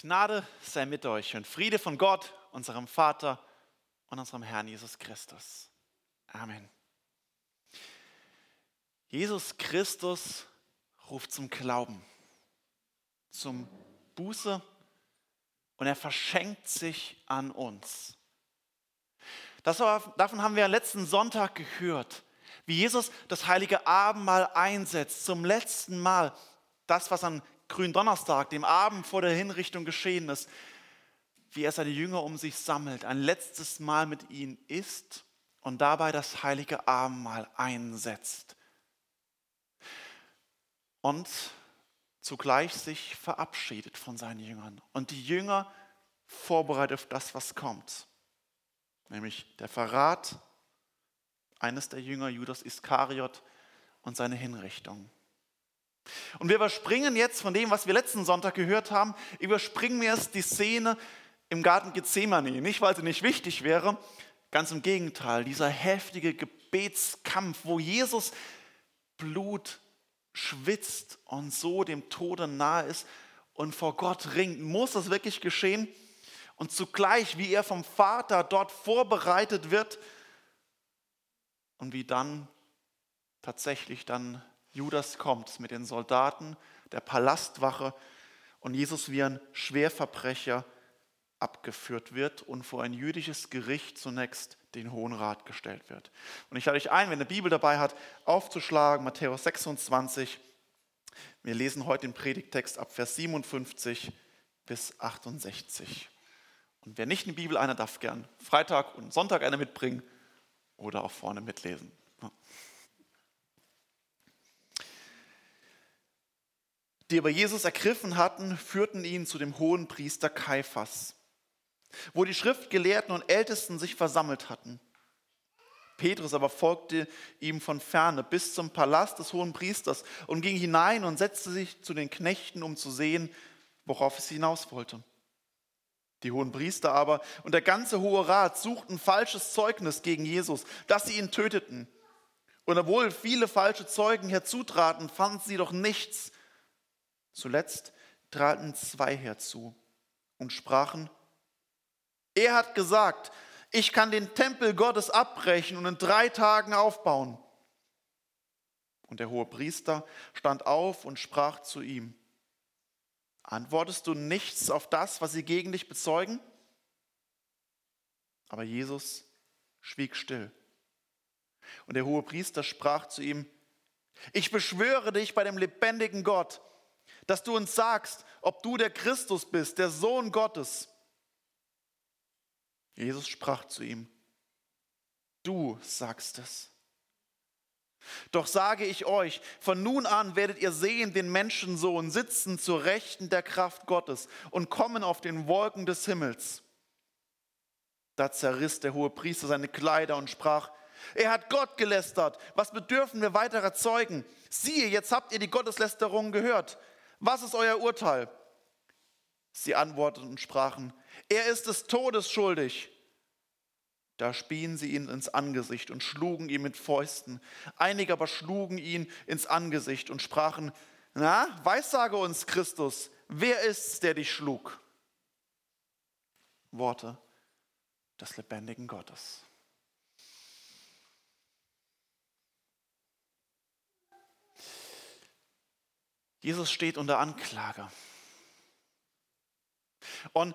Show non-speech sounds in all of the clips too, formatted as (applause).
Gnade sei mit euch und Friede von Gott, unserem Vater und unserem Herrn Jesus Christus. Amen. Jesus Christus ruft zum Glauben, zum Buße und er verschenkt sich an uns. Das davon haben wir letzten Sonntag gehört, wie Jesus das heilige Abendmahl einsetzt, zum letzten Mal. Das, was an Gründonnerstag, dem Abend vor der Hinrichtung geschehen ist, wie er seine Jünger um sich sammelt, ein letztes Mal mit ihnen isst und dabei das heilige Abendmahl einsetzt. Und zugleich sich verabschiedet von seinen Jüngern und die Jünger vorbereitet auf das, was kommt, nämlich der Verrat eines der Jünger, Judas Iskariot, und seine Hinrichtung. Und wir überspringen jetzt von dem, was wir letzten Sonntag gehört haben, überspringen wir jetzt die Szene im Garten Gethsemane. Nicht, weil sie nicht wichtig wäre, ganz im Gegenteil. Dieser heftige Gebetskampf, wo Jesus Blut schwitzt und so dem Tode nahe ist und vor Gott ringt. Muss das wirklich geschehen? Und zugleich, wie er vom Vater dort vorbereitet wird und wie dann tatsächlich dann Judas kommt mit den Soldaten der Palastwache und Jesus wie ein Schwerverbrecher abgeführt wird und vor ein jüdisches Gericht zunächst den Hohen Rat gestellt wird. Und ich lade euch ein, wenn ihr Bibel dabei hat, aufzuschlagen, Matthäus 26. Wir lesen heute den Predigtext ab Vers 57 bis 68. Und wer nicht eine Bibel einer darf gern Freitag und Sonntag eine mitbringen oder auch vorne mitlesen. Die aber Jesus ergriffen hatten, führten ihn zu dem hohen Priester Kaiphas, wo die Schriftgelehrten und Ältesten sich versammelt hatten. Petrus aber folgte ihm von ferne bis zum Palast des hohen Priesters und ging hinein und setzte sich zu den Knechten, um zu sehen, worauf es hinaus wollte. Die hohen Priester aber und der ganze hohe Rat suchten falsches Zeugnis gegen Jesus, dass sie ihn töteten. Und obwohl viele falsche Zeugen herzutraten, fanden sie doch nichts, Zuletzt traten zwei herzu und sprachen, er hat gesagt, ich kann den Tempel Gottes abbrechen und in drei Tagen aufbauen. Und der hohe Priester stand auf und sprach zu ihm, antwortest du nichts auf das, was sie gegen dich bezeugen? Aber Jesus schwieg still. Und der hohe Priester sprach zu ihm, ich beschwöre dich bei dem lebendigen Gott, dass du uns sagst, ob du der Christus bist, der Sohn Gottes. Jesus sprach zu ihm, du sagst es. Doch sage ich euch, von nun an werdet ihr sehen den Menschensohn sitzen zur Rechten der Kraft Gottes und kommen auf den Wolken des Himmels. Da zerriss der hohe Priester seine Kleider und sprach, er hat Gott gelästert, was bedürfen wir weiterer Zeugen? Siehe, jetzt habt ihr die Gotteslästerung gehört. Was ist euer Urteil? Sie antworteten und sprachen, er ist des Todes schuldig. Da spien sie ihn ins Angesicht und schlugen ihn mit Fäusten. Einige aber schlugen ihn ins Angesicht und sprachen, na, weissage uns, Christus, wer ist's, der dich schlug? Worte des lebendigen Gottes. Jesus steht unter Anklage. Und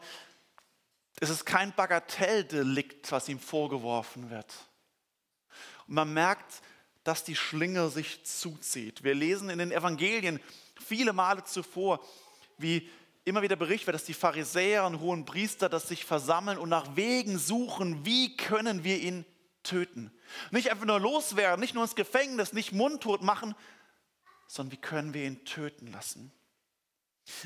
es ist kein Bagatelldelikt, was ihm vorgeworfen wird. Und man merkt, dass die Schlinge sich zuzieht. Wir lesen in den Evangelien viele Male zuvor, wie immer wieder Bericht wird, dass die Pharisäer und hohen Priester das sich versammeln und nach Wegen suchen, wie können wir ihn töten. Nicht einfach nur loswerden, nicht nur ins Gefängnis, nicht mundtot machen, sondern wie können wir ihn töten lassen.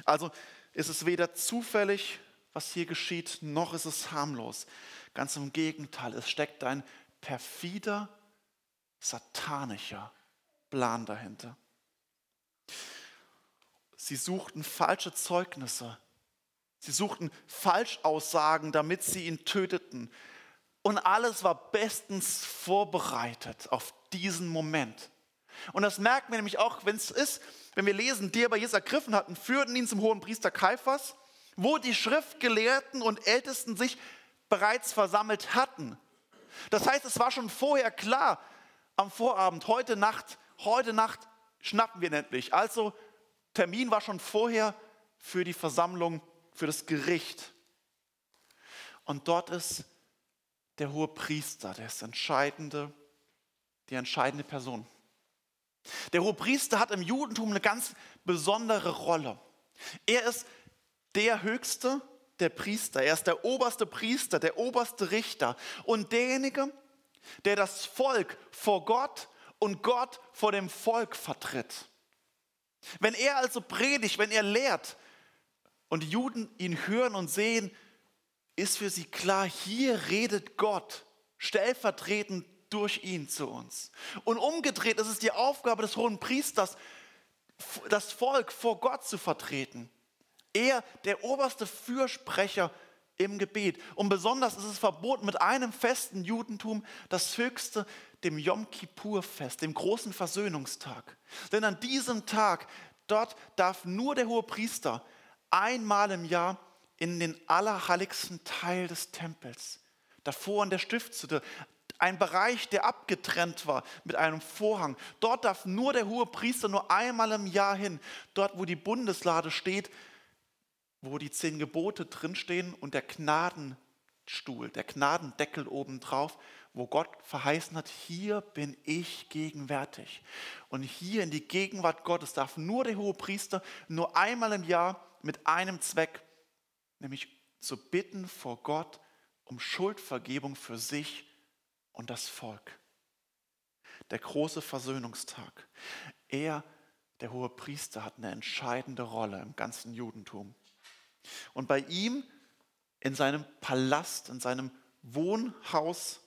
Also ist es weder zufällig, was hier geschieht, noch ist es harmlos. Ganz im Gegenteil, es steckt ein perfider, satanischer Plan dahinter. Sie suchten falsche Zeugnisse. Sie suchten Falschaussagen, damit sie ihn töteten. Und alles war bestens vorbereitet auf diesen Moment. Und das merken wir nämlich auch, wenn es ist, wenn wir lesen, die aber Jesus ergriffen hatten, führten ihn zum hohen Priester Kaiphas wo die Schriftgelehrten und Ältesten sich bereits versammelt hatten. Das heißt, es war schon vorher klar, am Vorabend, heute Nacht, heute Nacht schnappen wir endlich. Also Termin war schon vorher für die Versammlung, für das Gericht. Und dort ist der hohe Priester, der ist entscheidende, die entscheidende Person. Der hohe Priester hat im Judentum eine ganz besondere Rolle. Er ist der höchste der Priester, er ist der oberste Priester, der oberste Richter und derjenige, der das Volk vor Gott und Gott vor dem Volk vertritt. Wenn er also predigt, wenn er lehrt und die Juden ihn hören und sehen, ist für sie klar, hier redet Gott stellvertretend durch ihn zu uns. Und umgedreht ist es die Aufgabe des hohen Priesters, das Volk vor Gott zu vertreten. Er, der oberste Fürsprecher im Gebet. Und besonders ist es verboten mit einem festen Judentum, das höchste, dem Yom Kippur-Fest, dem großen Versöhnungstag. Denn an diesem Tag, dort darf nur der hohe Priester einmal im Jahr in den allerheiligsten Teil des Tempels, davor in der Stiftshütte, ein Bereich, der abgetrennt war mit einem Vorhang. Dort darf nur der hohe Priester nur einmal im Jahr hin, dort wo die Bundeslade steht, wo die zehn Gebote drinstehen und der Gnadenstuhl, der Gnadendeckel obendrauf, wo Gott verheißen hat, hier bin ich gegenwärtig. Und hier in die Gegenwart Gottes darf nur der hohe Priester nur einmal im Jahr mit einem Zweck, nämlich zu bitten vor Gott um Schuldvergebung für sich und das Volk. Der große Versöhnungstag. Er, der hohe Priester, hat eine entscheidende Rolle im ganzen Judentum. Und bei ihm in seinem Palast, in seinem Wohnhaus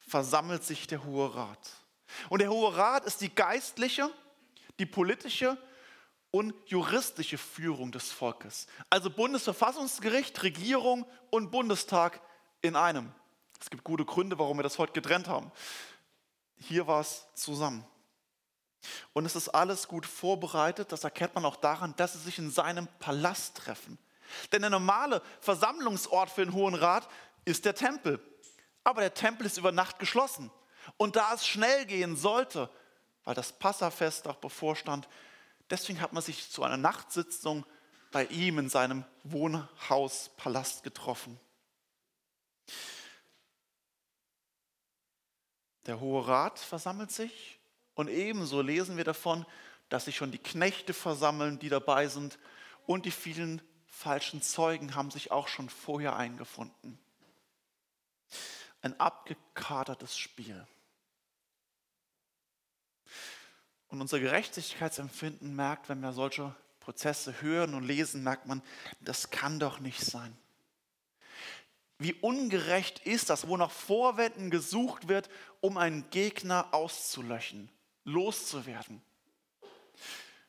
versammelt sich der Hohe Rat. Und der Hohe Rat ist die geistliche, die politische und juristische Führung des Volkes. Also Bundesverfassungsgericht, Regierung und Bundestag in einem. Es gibt gute Gründe, warum wir das heute getrennt haben. Hier war es zusammen. Und es ist alles gut vorbereitet. Das erkennt man auch daran, dass sie sich in seinem Palast treffen. Denn der normale Versammlungsort für den Hohen Rat ist der Tempel. Aber der Tempel ist über Nacht geschlossen. Und da es schnell gehen sollte, weil das Passafest auch bevorstand, deswegen hat man sich zu einer Nachtsitzung bei ihm in seinem Wohnhauspalast getroffen. Der Hohe Rat versammelt sich und ebenso lesen wir davon, dass sich schon die Knechte versammeln, die dabei sind und die vielen falschen Zeugen haben sich auch schon vorher eingefunden. Ein abgekadertes Spiel. Und unser Gerechtigkeitsempfinden merkt, wenn wir solche Prozesse hören und lesen, merkt man, das kann doch nicht sein. Wie ungerecht ist das, wo nach Vorwänden gesucht wird, um einen Gegner auszulöschen, loszuwerden.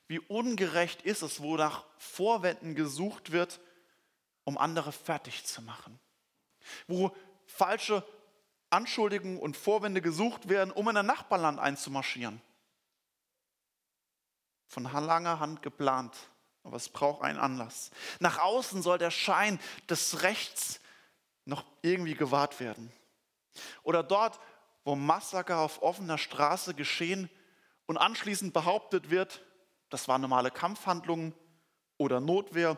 Wie ungerecht ist es, wo nach Vorwänden gesucht wird, um andere fertig zu machen. Wo falsche Anschuldigungen und Vorwände gesucht werden, um in ein Nachbarland einzumarschieren. Von langer Hand geplant, aber es braucht einen Anlass. Nach außen soll der Schein des Rechts noch irgendwie gewahrt werden. Oder dort, wo Massaker auf offener Straße geschehen und anschließend behauptet wird, das waren normale Kampfhandlungen oder Notwehr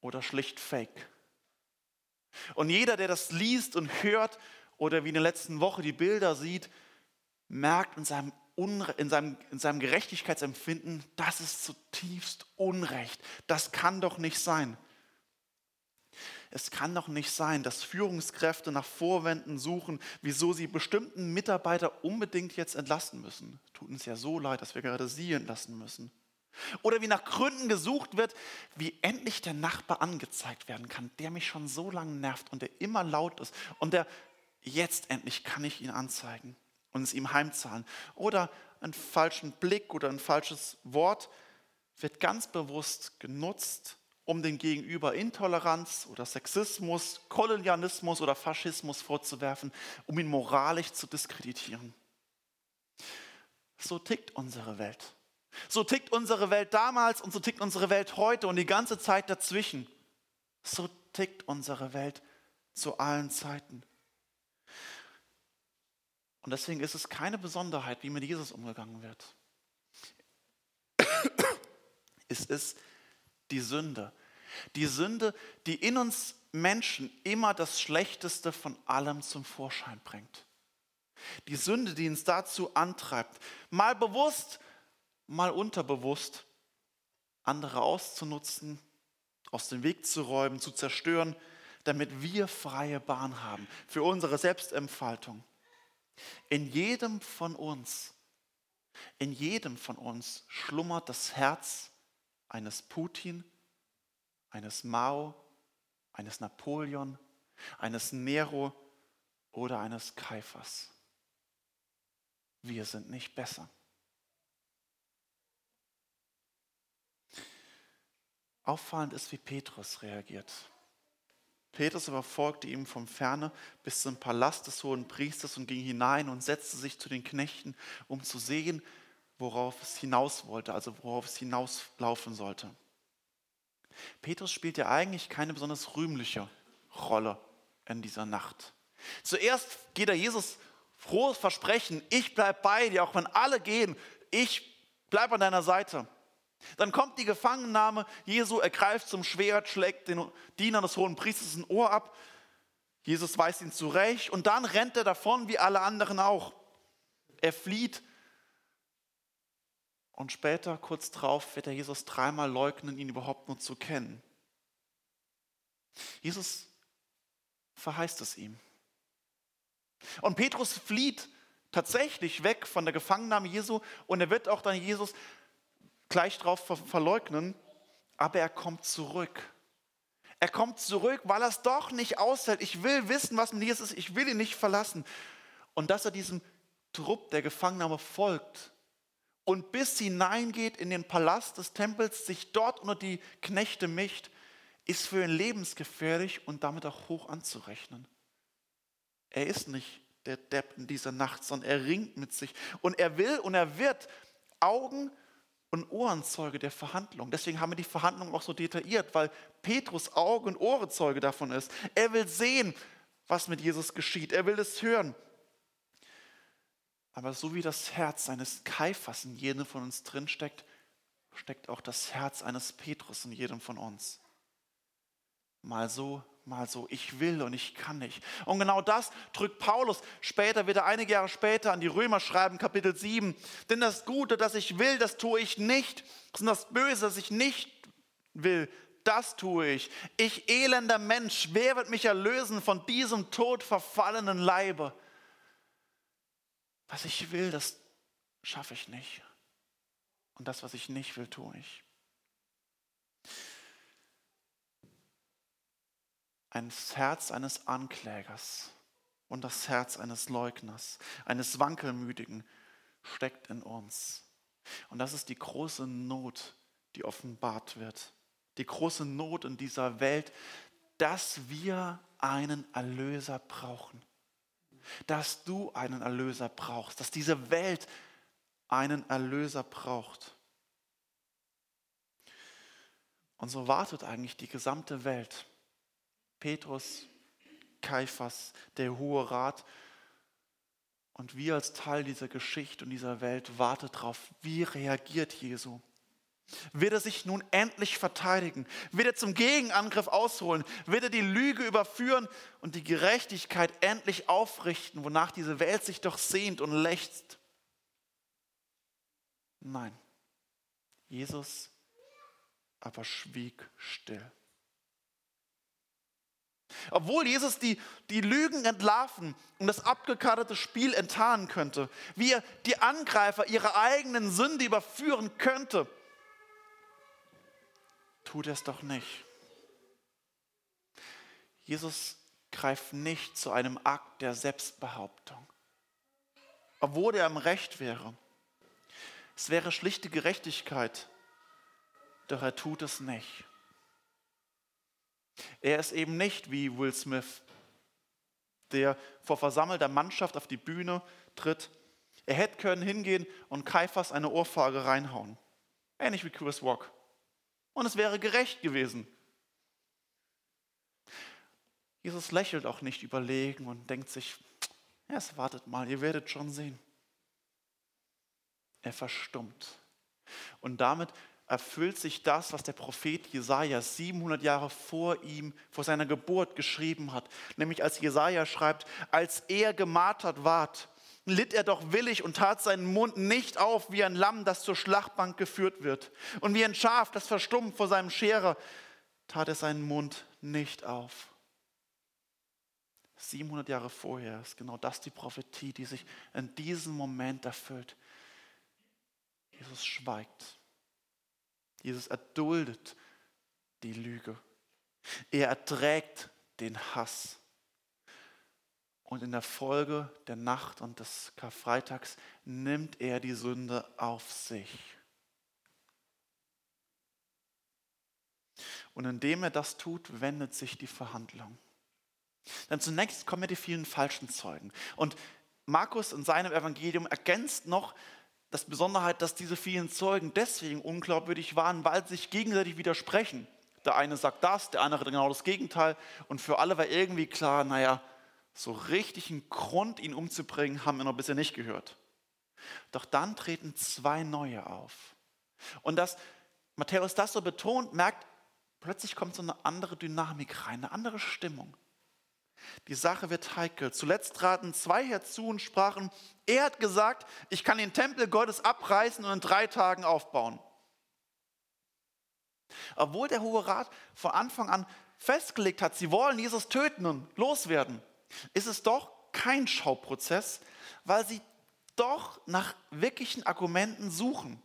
oder schlicht Fake. Und jeder, der das liest und hört oder wie in der letzten Woche die Bilder sieht, merkt in seinem, Unre in seinem, in seinem Gerechtigkeitsempfinden, das ist zutiefst Unrecht. Das kann doch nicht sein. Es kann doch nicht sein, dass Führungskräfte nach Vorwänden suchen, wieso sie bestimmten Mitarbeiter unbedingt jetzt entlassen müssen. Tut uns ja so leid, dass wir gerade sie entlassen müssen. Oder wie nach Gründen gesucht wird, wie endlich der Nachbar angezeigt werden kann, der mich schon so lange nervt und der immer laut ist und der jetzt endlich kann ich ihn anzeigen und es ihm heimzahlen. Oder einen falschen Blick oder ein falsches Wort wird ganz bewusst genutzt, um dem Gegenüber Intoleranz oder Sexismus, Kolonialismus oder Faschismus vorzuwerfen, um ihn moralisch zu diskreditieren. So tickt unsere Welt. So tickt unsere Welt damals und so tickt unsere Welt heute und die ganze Zeit dazwischen. So tickt unsere Welt zu allen Zeiten. Und deswegen ist es keine Besonderheit, wie mit Jesus umgegangen wird. (coughs) Es ist die Sünde. Die Sünde, die in uns Menschen immer das Schlechteste von allem zum Vorschein bringt. Die Sünde, die uns dazu antreibt, mal bewusst, mal unterbewusst, andere auszunutzen, aus dem Weg zu räumen, zu zerstören, damit wir freie Bahn haben für unsere Selbstentfaltung. In jedem von uns, in jedem von uns schlummert das Herz eines Putin, eines Mao, eines Napoleon, eines Nero oder eines Kaiphas. Wir sind nicht besser. Auffallend ist, wie Petrus reagiert. Petrus aber folgte ihm von ferne bis zum Palast des hohen Priesters und ging hinein und setzte sich zu den Knechten, um zu sehen, worauf es hinaus wollte, also worauf es hinauslaufen sollte. Petrus spielt ja eigentlich keine besonders rühmliche Rolle in dieser Nacht. Zuerst geht er Jesus frohes Versprechen, ich bleibe bei dir, auch wenn alle gehen, ich bleibe an deiner Seite. Dann kommt die Gefangennahme, Jesu ergreift zum Schwert, schlägt den Diener des hohen Priesters ein Ohr ab, Jesus weist ihn zurecht und dann rennt er davon, wie alle anderen auch. Er flieht und später, kurz darauf, wird er Jesus dreimal leugnen, ihn überhaupt nur zu kennen. Jesus verheißt es ihm. Und Petrus flieht tatsächlich weg von der Gefangennahme Jesu und er wird auch dann Jesus gleich darauf verleugnen, aber er kommt zurück. Er kommt zurück, weil er es doch nicht aushält. Ich will wissen, was mit Jesus ist. Ich will ihn nicht verlassen. Und dass er diesem Trupp der Gefangennahme folgt und bis hineingeht in den Palast des Tempels, sich dort unter die Knechte mischt, ist für ihn lebensgefährlich und damit auch hoch anzurechnen. Er ist nicht der Depp in dieser Nacht, sondern er ringt mit sich. Und er will und er wird Augen und Ohrenzeuge der Verhandlung. Deswegen haben wir die Verhandlung auch so detailliert, weil Petrus Augen- und Ohrenzeuge davon ist. Er will sehen, was mit Jesus geschieht. Er will es hören. Aber so wie das Herz eines Kaiphas in jedem von uns drinsteckt, steckt auch das Herz eines Petrus in jedem von uns. Mal so, mal so. Ich will und ich kann nicht. Und genau das drückt Paulus später, wird er einige Jahre später an die Römer schreiben, Kapitel 7. Denn das Gute, das ich will, das tue ich nicht. Und das Böse, das ich nicht will, das tue ich. Ich elender Mensch, wer wird mich erlösen von diesem tot verfallenen Leibe? Was ich will, das schaffe ich nicht. Und das, was ich nicht will, tue ich. ein Herz eines Anklägers und das Herz eines Leugners, eines Wankelmütigen steckt in uns. Und das ist die große Not, die offenbart wird. Die große Not in dieser Welt, dass wir einen Erlöser brauchen. Dass du einen Erlöser brauchst, dass diese Welt einen Erlöser braucht. Und so wartet eigentlich die gesamte Welt Petrus, Kaiphas, der Hohe Rat. Und wir als Teil dieser Geschichte und dieser Welt warten darauf, wie reagiert Jesu? Wird er sich nun endlich verteidigen? Wird er zum Gegenangriff ausholen? Wird er die Lüge überführen und die Gerechtigkeit endlich aufrichten, wonach diese Welt sich doch sehnt und lechzt? Nein, Jesus aber schwieg still. Obwohl Jesus die, die Lügen entlarven und das abgekartete Spiel enttarnen könnte, wie er die Angreifer ihrer eigenen Sünde überführen könnte, tut er es doch nicht. Jesus greift nicht zu einem Akt der Selbstbehauptung, obwohl er im Recht wäre. Es wäre schlichte Gerechtigkeit, doch er tut es nicht. Er ist eben nicht wie Will Smith, der vor versammelter Mannschaft auf die Bühne tritt. Er hätte können hingehen und Kaiphas eine Ohrfeige reinhauen. Ähnlich wie Chris Walk. Und es wäre gerecht gewesen. Jesus lächelt auch nicht überlegen und denkt sich, erst wartet mal, ihr werdet schon sehen. Er verstummt. Und damit erfüllt sich das, was der Prophet Jesaja 700 Jahre vor ihm, vor seiner Geburt geschrieben hat. Nämlich als Jesaja schreibt, als er gemartert ward, litt er doch willig und tat seinen Mund nicht auf wie ein Lamm, das zur Schlachtbank geführt wird. Und wie ein Schaf, das verstummt vor seinem Scherer, tat er seinen Mund nicht auf. 700 Jahre vorher ist genau das die Prophetie, die sich in diesem Moment erfüllt. Jesus schweigt. Jesus erduldet die Lüge. Er erträgt den Hass. Und in der Folge der Nacht und des Karfreitags nimmt er die Sünde auf sich. Und indem er das tut, wendet sich die Verhandlung. Dann zunächst kommen ja die vielen falschen Zeugen. Und Markus in seinem Evangelium ergänzt noch das Besonderheit, dass diese vielen Zeugen deswegen unglaubwürdig waren, weil sie sich gegenseitig widersprechen. Der eine sagt das, der andere genau das Gegenteil. Und für alle war irgendwie klar, naja, so richtig einen Grund, ihn umzubringen, haben wir noch bisher nicht gehört. Doch dann treten zwei neue auf. Und dass Matthäus das so betont, merkt, plötzlich kommt so eine andere Dynamik rein, eine andere Stimmung. Die Sache wird heikel. Zuletzt traten zwei herzu und sprachen, er hat gesagt, ich kann den Tempel Gottes abreißen und in drei Tagen aufbauen. Obwohl der Hohe Rat von Anfang an festgelegt hat, sie wollen Jesus töten und loswerden, ist es doch kein Schauprozess, weil sie doch nach wirklichen Argumenten suchen.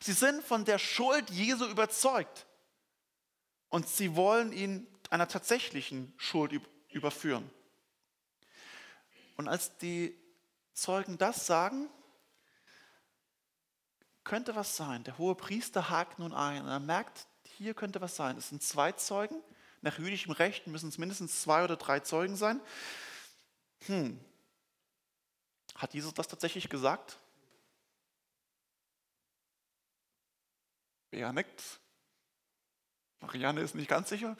Sie sind von der Schuld Jesu überzeugt und sie wollen ihn einer tatsächlichen Schuld überführen. Und als die Zeugen das sagen, könnte was sein. Der hohe Priester hakt nun ein und er merkt, hier könnte was sein. Es sind zwei Zeugen. Nach jüdischem Recht müssen es mindestens zwei oder drei Zeugen sein. Hm. Hat Jesus das tatsächlich gesagt? Bea nickt. Marianne ist nicht ganz sicher.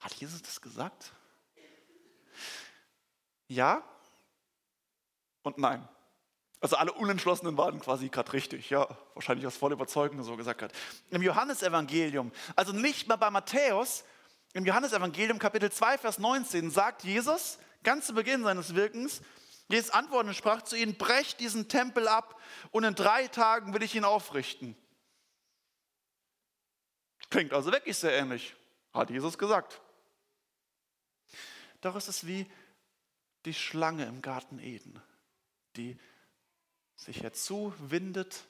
Hat Jesus das gesagt? Ja und nein. Also alle Unentschlossenen waren quasi gerade richtig, ja, wahrscheinlich aus voller Überzeugung so gesagt hat. Im Johannesevangelium, also nicht mal bei Matthäus, im Johannesevangelium Kapitel 2, Vers 19 sagt Jesus, ganz zu Beginn seines Wirkens, Jesus antwortete und sprach zu ihnen, brecht diesen Tempel ab und in drei Tagen will ich ihn aufrichten. Klingt also wirklich sehr ähnlich, hat Jesus gesagt. Doch es ist wie die Schlange im Garten Eden, die sich herzuwindet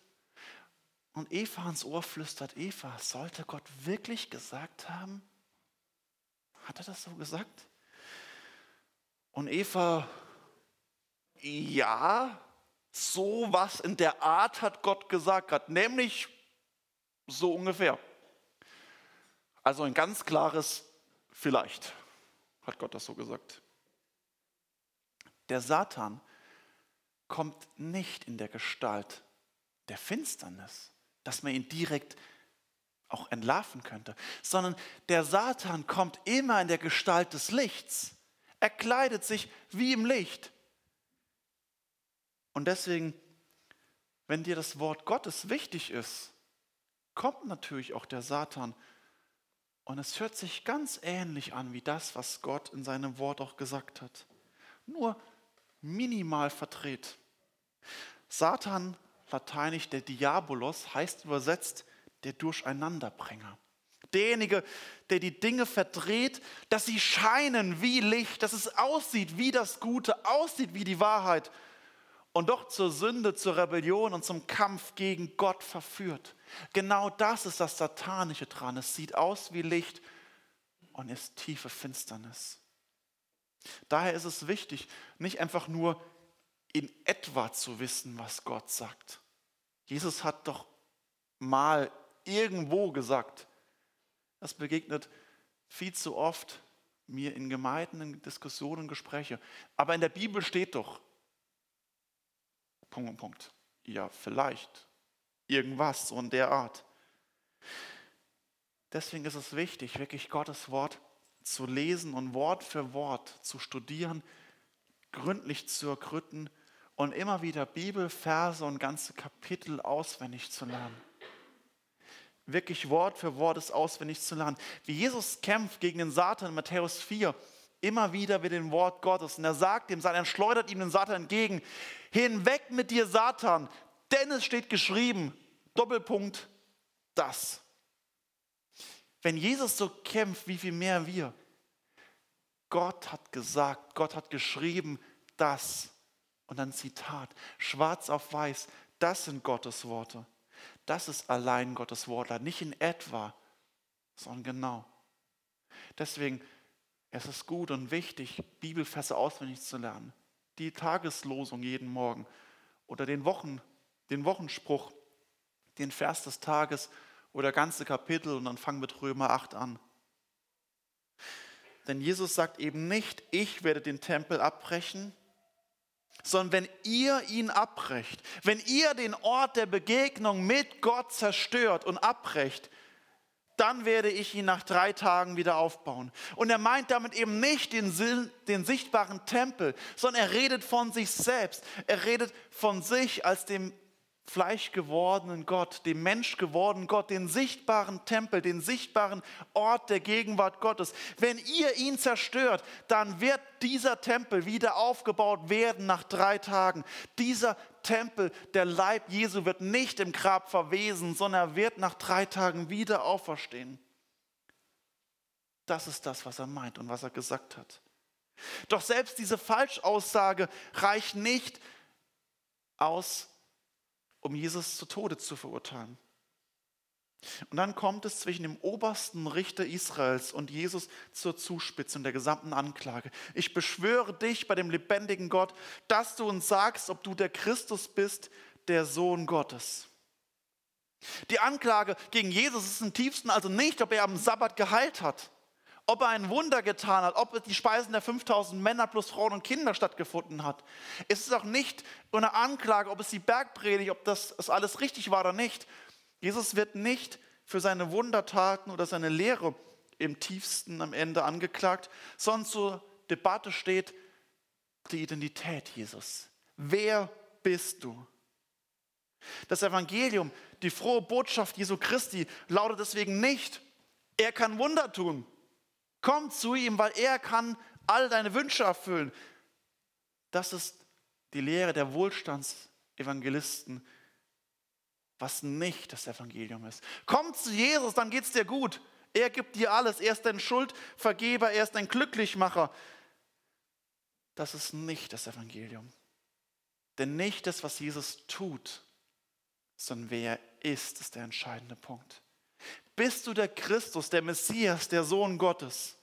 und Eva ans Ohr flüstert, Eva, sollte Gott wirklich gesagt haben? Hat er das so gesagt? Und Eva, ja, so was in der Art hat Gott gesagt, hat, nämlich so ungefähr. Also ein ganz klares vielleicht hat Gott das so gesagt. Der Satan kommt nicht in der Gestalt der Finsternis, dass man ihn direkt auch entlarven könnte, sondern der Satan kommt immer in der Gestalt des Lichts. Er kleidet sich wie im Licht. Und deswegen, wenn dir das Wort Gottes wichtig ist, kommt natürlich auch der Satan. Und es hört sich ganz ähnlich an wie das, was Gott in seinem Wort auch gesagt hat. Nur minimal verdreht. Satan, lateinisch der Diabolos, heißt übersetzt der Durcheinanderbringer. Derjenige, der die Dinge verdreht, dass sie scheinen wie Licht, dass es aussieht wie das Gute, aussieht wie die Wahrheit und doch zur Sünde, zur Rebellion und zum Kampf gegen Gott verführt. Genau das ist das Satanische dran. Es sieht aus wie Licht und ist tiefe Finsternis. Daher ist es wichtig, nicht einfach nur in etwa zu wissen, was Gott sagt. Jesus hat doch mal irgendwo gesagt, das begegnet viel zu oft mir in Gemeinden, in Diskussionen, Gespräche. Aber in der Bibel steht doch, Punkt und Punkt. Ja, vielleicht. Irgendwas so in der Art. Deswegen ist es wichtig, wirklich Gottes Wort zu lesen und Wort für Wort zu studieren, gründlich zu ergründen und immer wieder Bibelverse und ganze Kapitel auswendig zu lernen. Wirklich Wort für Wort es auswendig zu lernen. Wie Jesus kämpft gegen den Satan in Matthäus 4, immer wieder mit dem Wort Gottes. Und er sagt dem Satan, er schleudert ihm den Satan entgegen. Hinweg mit dir, Satan, denn es steht geschrieben, Doppelpunkt, das. Wenn Jesus so kämpft, wie viel mehr wir. Gott hat gesagt, Gott hat geschrieben, das. Und dann Zitat, schwarz auf weiß, das sind Gottes Worte. Das ist allein Gottes Wort, nicht in etwa, sondern genau. Deswegen es ist gut und wichtig, Bibelfässe auswendig zu lernen. Die Tageslosung jeden Morgen oder den, Wochen, den Wochenspruch, den Vers des Tages oder ganze Kapitel und dann fangen mit Römer 8 an. Denn Jesus sagt eben nicht, ich werde den Tempel abbrechen, sondern wenn ihr ihn abbrecht, wenn ihr den Ort der Begegnung mit Gott zerstört und abbrecht, dann werde ich ihn nach drei Tagen wieder aufbauen. Und er meint damit eben nicht den, den, sichtbaren Tempel, sondern er redet von sich selbst. Er redet von sich als dem Fleisch gewordenen Gott, dem Mensch gewordenen Gott, den sichtbaren Tempel, den sichtbaren Ort der Gegenwart Gottes. Wenn ihr ihn zerstört, dann wird dieser Tempel wieder aufgebaut werden nach drei Tagen. Dieser Tempel, der Leib Jesu wird nicht im Grab verwesen, sondern er wird nach drei Tagen wieder auferstehen. Das ist das, was er meint und was er gesagt hat. Doch selbst diese Falschaussage reicht nicht aus, um Jesus zu Tode zu verurteilen. Und dann kommt es zwischen dem obersten Richter Israels und Jesus zur Zuspitzung der gesamten Anklage. Ich beschwöre dich bei dem lebendigen Gott, dass du uns sagst, ob du der Christus bist, der Sohn Gottes. Die Anklage gegen Jesus ist im tiefsten also nicht, ob er am Sabbat geheilt hat, ob er ein Wunder getan hat, ob die Speisen der 5000 Männer plus Frauen und Kinder stattgefunden hat. Es ist auch nicht eine Anklage, ob es die Bergpredigt, ob das, das alles richtig war oder nicht, Jesus wird nicht für seine Wundertaten oder seine Lehre im tiefsten am Ende angeklagt, sondern zur Debatte steht die Identität Jesus. Wer bist du? Das Evangelium, die frohe Botschaft Jesu Christi lautet deswegen nicht, er kann Wunder tun. Komm zu ihm, weil er kann all deine Wünsche erfüllen. Das ist die Lehre der Wohlstandsevangelisten, was nicht das Evangelium ist. Komm zu Jesus, dann geht es dir gut. Er gibt dir alles. Er ist dein Schuldvergeber, er ist dein Glücklichmacher. Das ist nicht das Evangelium. Denn nicht das, was Jesus tut, sondern wer er ist, ist der entscheidende Punkt. Bist du der Christus, der Messias, der Sohn Gottes?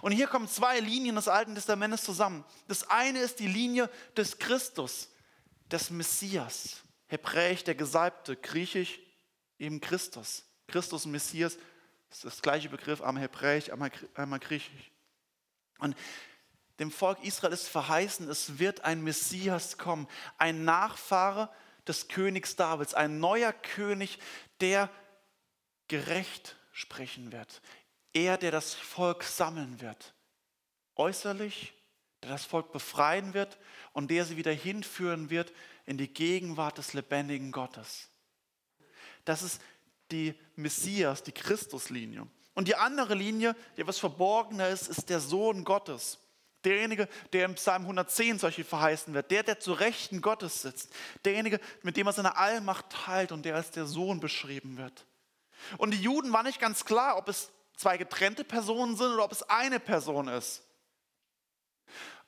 Und hier kommen zwei Linien des Alten Testamentes zusammen. Das eine ist die Linie des Christus, des Messias. Hebräisch der Gesalbte, Griechisch eben Christus. Christus und Messias ist das gleiche Begriff, einmal Hebräisch, einmal, Griechisch. Und dem Volk Israel ist verheißen, es wird ein Messias kommen, ein Nachfahre des Königs Davids, ein neuer König, der gerecht sprechen wird. Er, der das Volk sammeln wird. Äußerlich, der das Volk befreien wird und der sie wieder hinführen wird in die Gegenwart des lebendigen Gottes. Das ist die Messias, die Christuslinie. Und die andere Linie, die was verborgener ist, ist der Sohn Gottes. Derjenige, der im Psalm 110 solche verheißen wird, der, der zu Rechten Gottes sitzt, derjenige, mit dem er seine Allmacht teilt und der als der Sohn beschrieben wird. Und die Juden war nicht ganz klar, ob es zwei getrennte Personen sind oder ob es eine Person ist.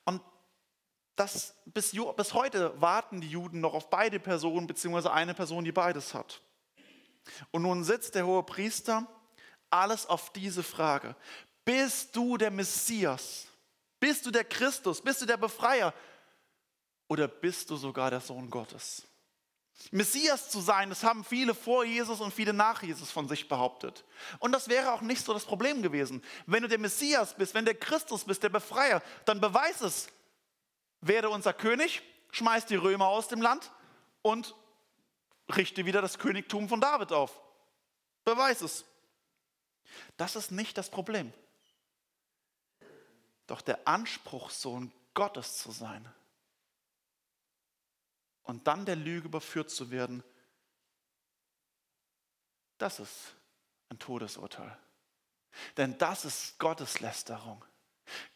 Und das, bis, bis heute warten die Juden noch auf beide Personen, beziehungsweise eine Person, die beides hat. Und nun sitzt der hohe Priester alles auf diese Frage. Bist du der Messias? Bist du der Christus? Bist du der Befreier? Oder bist du sogar der Sohn Gottes? Messias zu sein, das haben viele vor Jesus und viele nach Jesus von sich behauptet. Und das wäre auch nicht so das Problem gewesen. Wenn du der Messias bist, wenn der Christus bist, der Befreier, dann beweis es werde unser König, schmeiß die Römer aus dem Land und richte wieder das Königtum von David auf. Beweis es. Das ist nicht das Problem. Doch der Anspruch, Sohn Gottes zu sein und dann der Lüge überführt zu werden, das ist ein Todesurteil. Denn das ist Gotteslästerung.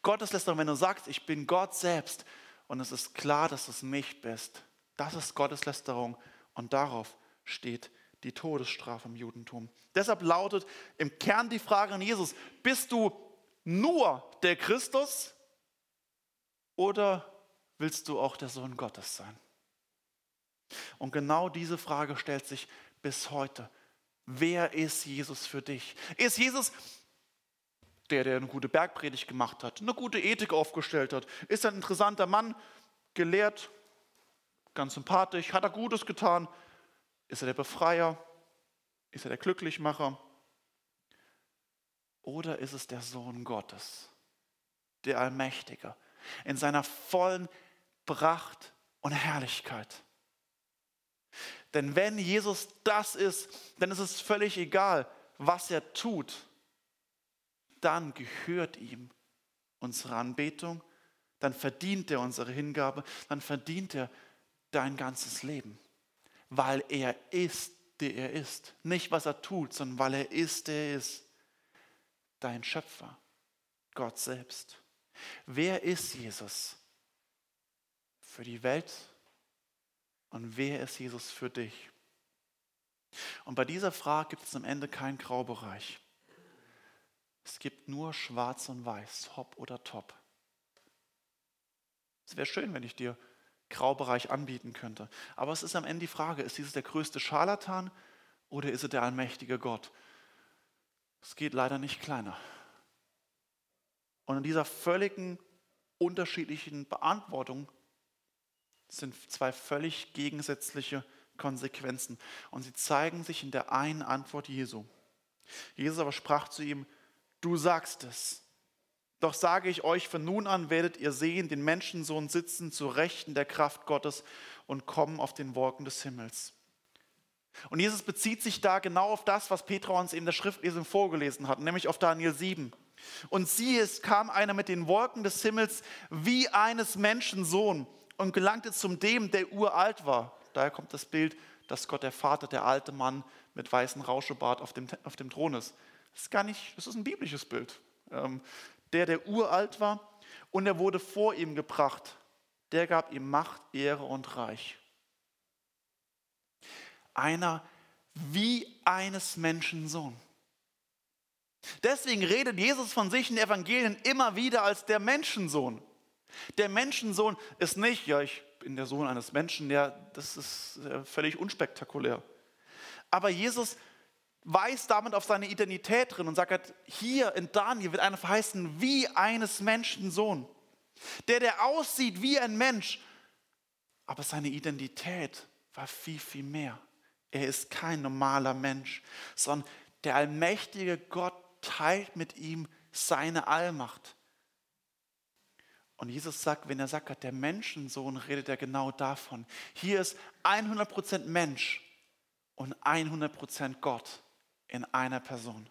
Gotteslästerung, wenn du sagst, ich bin Gott selbst und es ist klar, dass du es nicht bist, das ist Gotteslästerung und darauf steht die Todesstrafe im Judentum. Deshalb lautet im Kern die Frage an Jesus, bist du nur der Christus oder willst du auch der Sohn Gottes sein? Und genau diese Frage stellt sich bis heute. Wer ist Jesus für dich? Ist Jesus der, der eine gute Bergpredigt gemacht hat, eine gute Ethik aufgestellt hat? Ist ein interessanter Mann, gelehrt, ganz sympathisch, hat er Gutes getan? Ist er der Befreier? Ist er der Glücklichmacher? Oder ist es der Sohn Gottes, der Allmächtige, in seiner vollen Pracht und Herrlichkeit? Denn wenn Jesus das ist, dann ist es völlig egal, was er tut. Dann gehört ihm unsere Anbetung, dann verdient er unsere Hingabe, dann verdient er dein ganzes Leben, weil er ist, der er ist. Nicht, was er tut, sondern weil er ist, der er ist. Dein Schöpfer, Gott selbst. Wer ist Jesus? Für die Welt und wer ist Jesus für dich? Und bei dieser Frage gibt es am Ende keinen Graubereich. Es gibt nur schwarz und weiß, hopp oder top. Es wäre schön, wenn ich dir Graubereich anbieten könnte. Aber es ist am Ende die Frage, ist Jesus der größte Scharlatan oder ist er der allmächtige Gott? Es geht leider nicht kleiner. Und in dieser völligen unterschiedlichen Beantwortung sind zwei völlig gegensätzliche Konsequenzen. Und sie zeigen sich in der einen Antwort Jesu. Jesus aber sprach zu ihm, du sagst es. Doch sage ich euch, von nun an werdet ihr sehen, den Menschensohn sitzen zu Rechten der Kraft Gottes und kommen auf den Wolken des Himmels. Und Jesus bezieht sich da genau auf das, was Petrus uns in der Schriftlesung vorgelesen hat, nämlich auf Daniel 7. Und siehe, es kam einer mit den Wolken des Himmels wie eines Menschensohn und gelangte zum dem, der uralt war. Daher kommt das Bild, dass Gott der Vater, der alte Mann mit weißem Rauschebart auf dem, auf dem Thron ist. Das ist gar nicht, das ist ein biblisches Bild. Ähm, der, der uralt war und er wurde vor ihm gebracht. Der gab ihm Macht, Ehre und Reich. Einer wie eines Menschen Sohn. Deswegen redet Jesus von sich in Evangelien immer wieder als der Menschensohn. Der Menschensohn ist nicht, ja, ich bin der Sohn eines Menschen, ja, das ist äh, völlig unspektakulär. Aber Jesus weist damit auf seine Identität drin und sagt, hier in Daniel wird einer verheißen wie eines Menschensohn. Der, der aussieht wie ein Mensch, aber seine Identität war viel, viel mehr. Er ist kein normaler Mensch, sondern der allmächtige Gott teilt mit ihm seine Allmacht. Und Jesus sagt, wenn er sagt, der Menschensohn, redet er genau davon. Hier ist 100% Mensch und 100% Gott in einer Person.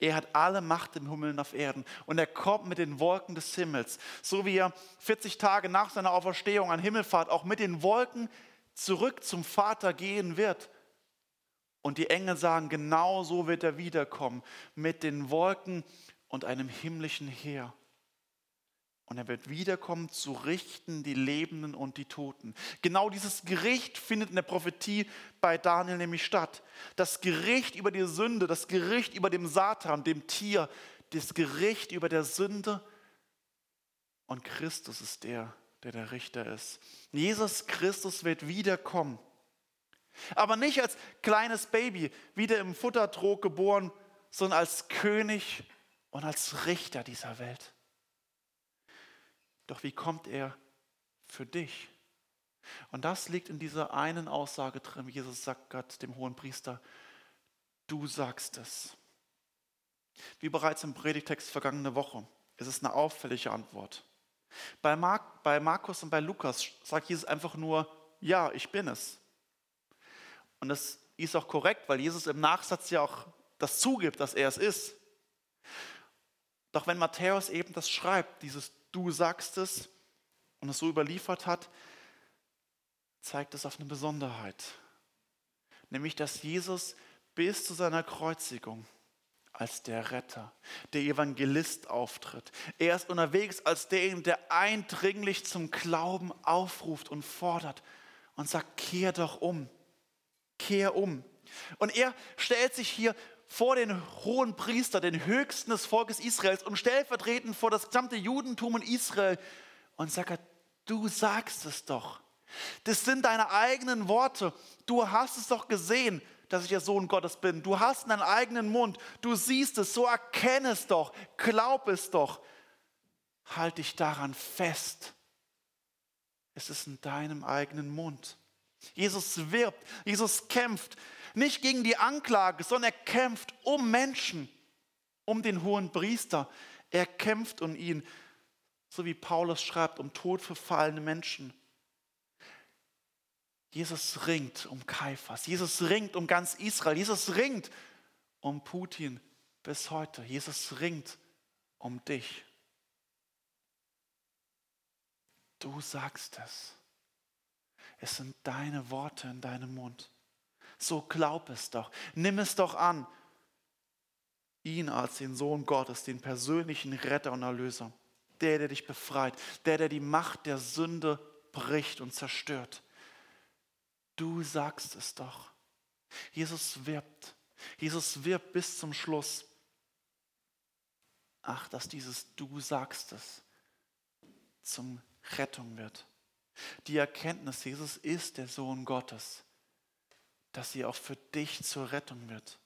Er hat alle Macht im Himmel und auf Erden und er kommt mit den Wolken des Himmels, so wie er 40 Tage nach seiner Auferstehung an Himmelfahrt auch mit den Wolken zurück zum Vater gehen wird. Und die Engel sagen, genau so wird er wiederkommen, mit den Wolken und einem himmlischen Heer. Und er wird wiederkommen zu richten die Lebenden und die Toten. Genau dieses Gericht findet in der Prophetie bei Daniel nämlich statt. Das Gericht über die Sünde, das Gericht über dem Satan, dem Tier, das Gericht über der Sünde. Und Christus ist der, der der Richter ist. Jesus Christus wird wiederkommen. Aber nicht als kleines Baby, wieder im Futtertrog geboren, sondern als König und als Richter dieser Welt. Doch wie kommt er für dich? Und das liegt in dieser einen Aussage drin. Jesus sagt Gott, dem hohen Priester, du sagst es. Wie bereits im Predigtext vergangene Woche, ist es eine auffällige Antwort. Bei, Mark, bei Markus und bei Lukas sagt Jesus einfach nur, ja, ich bin es. Und das ist auch korrekt, weil Jesus im Nachsatz ja auch das zugibt, dass er es ist. Doch wenn Matthäus eben das schreibt, dieses Du sagst es und es so überliefert hat, zeigt es auf eine Besonderheit. Nämlich, dass Jesus bis zu seiner Kreuzigung als der Retter, der Evangelist auftritt. Er ist unterwegs als derjenige, der eindringlich zum Glauben aufruft und fordert und sagt, kehr doch um, kehr um. Und er stellt sich hier vor den hohen Priester, den höchsten des Volkes Israels und stellvertretend vor das gesamte Judentum in Israel und sagt, du sagst es doch. Das sind deine eigenen Worte. Du hast es doch gesehen dass ich der Sohn Gottes bin. Du hast einen eigenen Mund. Du siehst es, so erkenne es doch. Glaub es doch. Halt dich daran fest. Es ist in deinem eigenen Mund. Jesus wirbt, Jesus kämpft nicht gegen die Anklage, sondern er kämpft um Menschen, um den hohen Priester. Er kämpft um ihn, so wie Paulus schreibt, um todverfallene Menschen. Jesus ringt um Kaiphas, Jesus ringt um ganz Israel, Jesus ringt um Putin bis heute, Jesus ringt um dich. Du sagst es. Es sind deine Worte in deinem Mund. So glaub es doch. Nimm es doch an. Ihn als den Sohn Gottes, den persönlichen Retter und Erlöser. Der, der dich befreit. Der, der die Macht der Sünde bricht und zerstört. Du sagst es doch. Jesus wirbt. Jesus wirbt bis zum Schluss. Ach, dass dieses Du sagst es zum Rettung wird. Die Erkenntnis, Jesus ist der Sohn Gottes, dass sie auch für dich zur Rettung wird.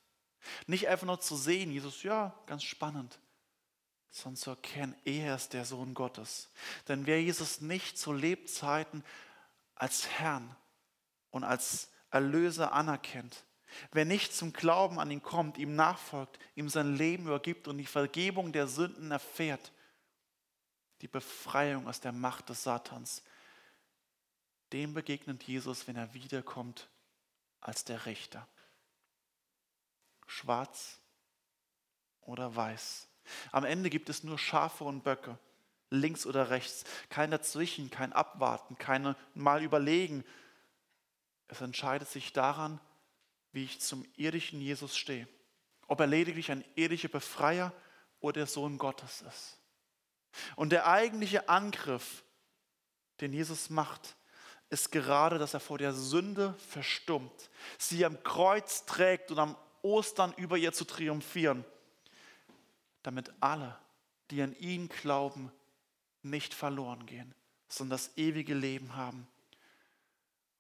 Nicht einfach nur zu sehen, Jesus, ja, ganz spannend, sondern zu erkennen, er ist der Sohn Gottes. Denn wer Jesus nicht zu Lebzeiten als Herrn, und als Erlöser anerkennt. Wer nicht zum Glauben an ihn kommt, ihm nachfolgt, ihm sein Leben übergibt und die Vergebung der Sünden erfährt, die Befreiung aus der Macht des Satans, dem begegnet Jesus, wenn er wiederkommt, als der Richter. Schwarz oder weiß. Am Ende gibt es nur Schafe und Böcke, links oder rechts, kein Dazwischen, kein Abwarten, kein Mal überlegen, es entscheidet sich daran, wie ich zum irdischen Jesus stehe. Ob er lediglich ein irdischer Befreier oder der Sohn Gottes ist. Und der eigentliche Angriff, den Jesus macht, ist gerade, dass er vor der Sünde verstummt, sie am Kreuz trägt und am Ostern über ihr zu triumphieren, damit alle, die an ihn glauben, nicht verloren gehen, sondern das ewige Leben haben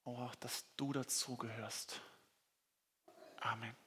oh, dass du dazugehörst. Amen.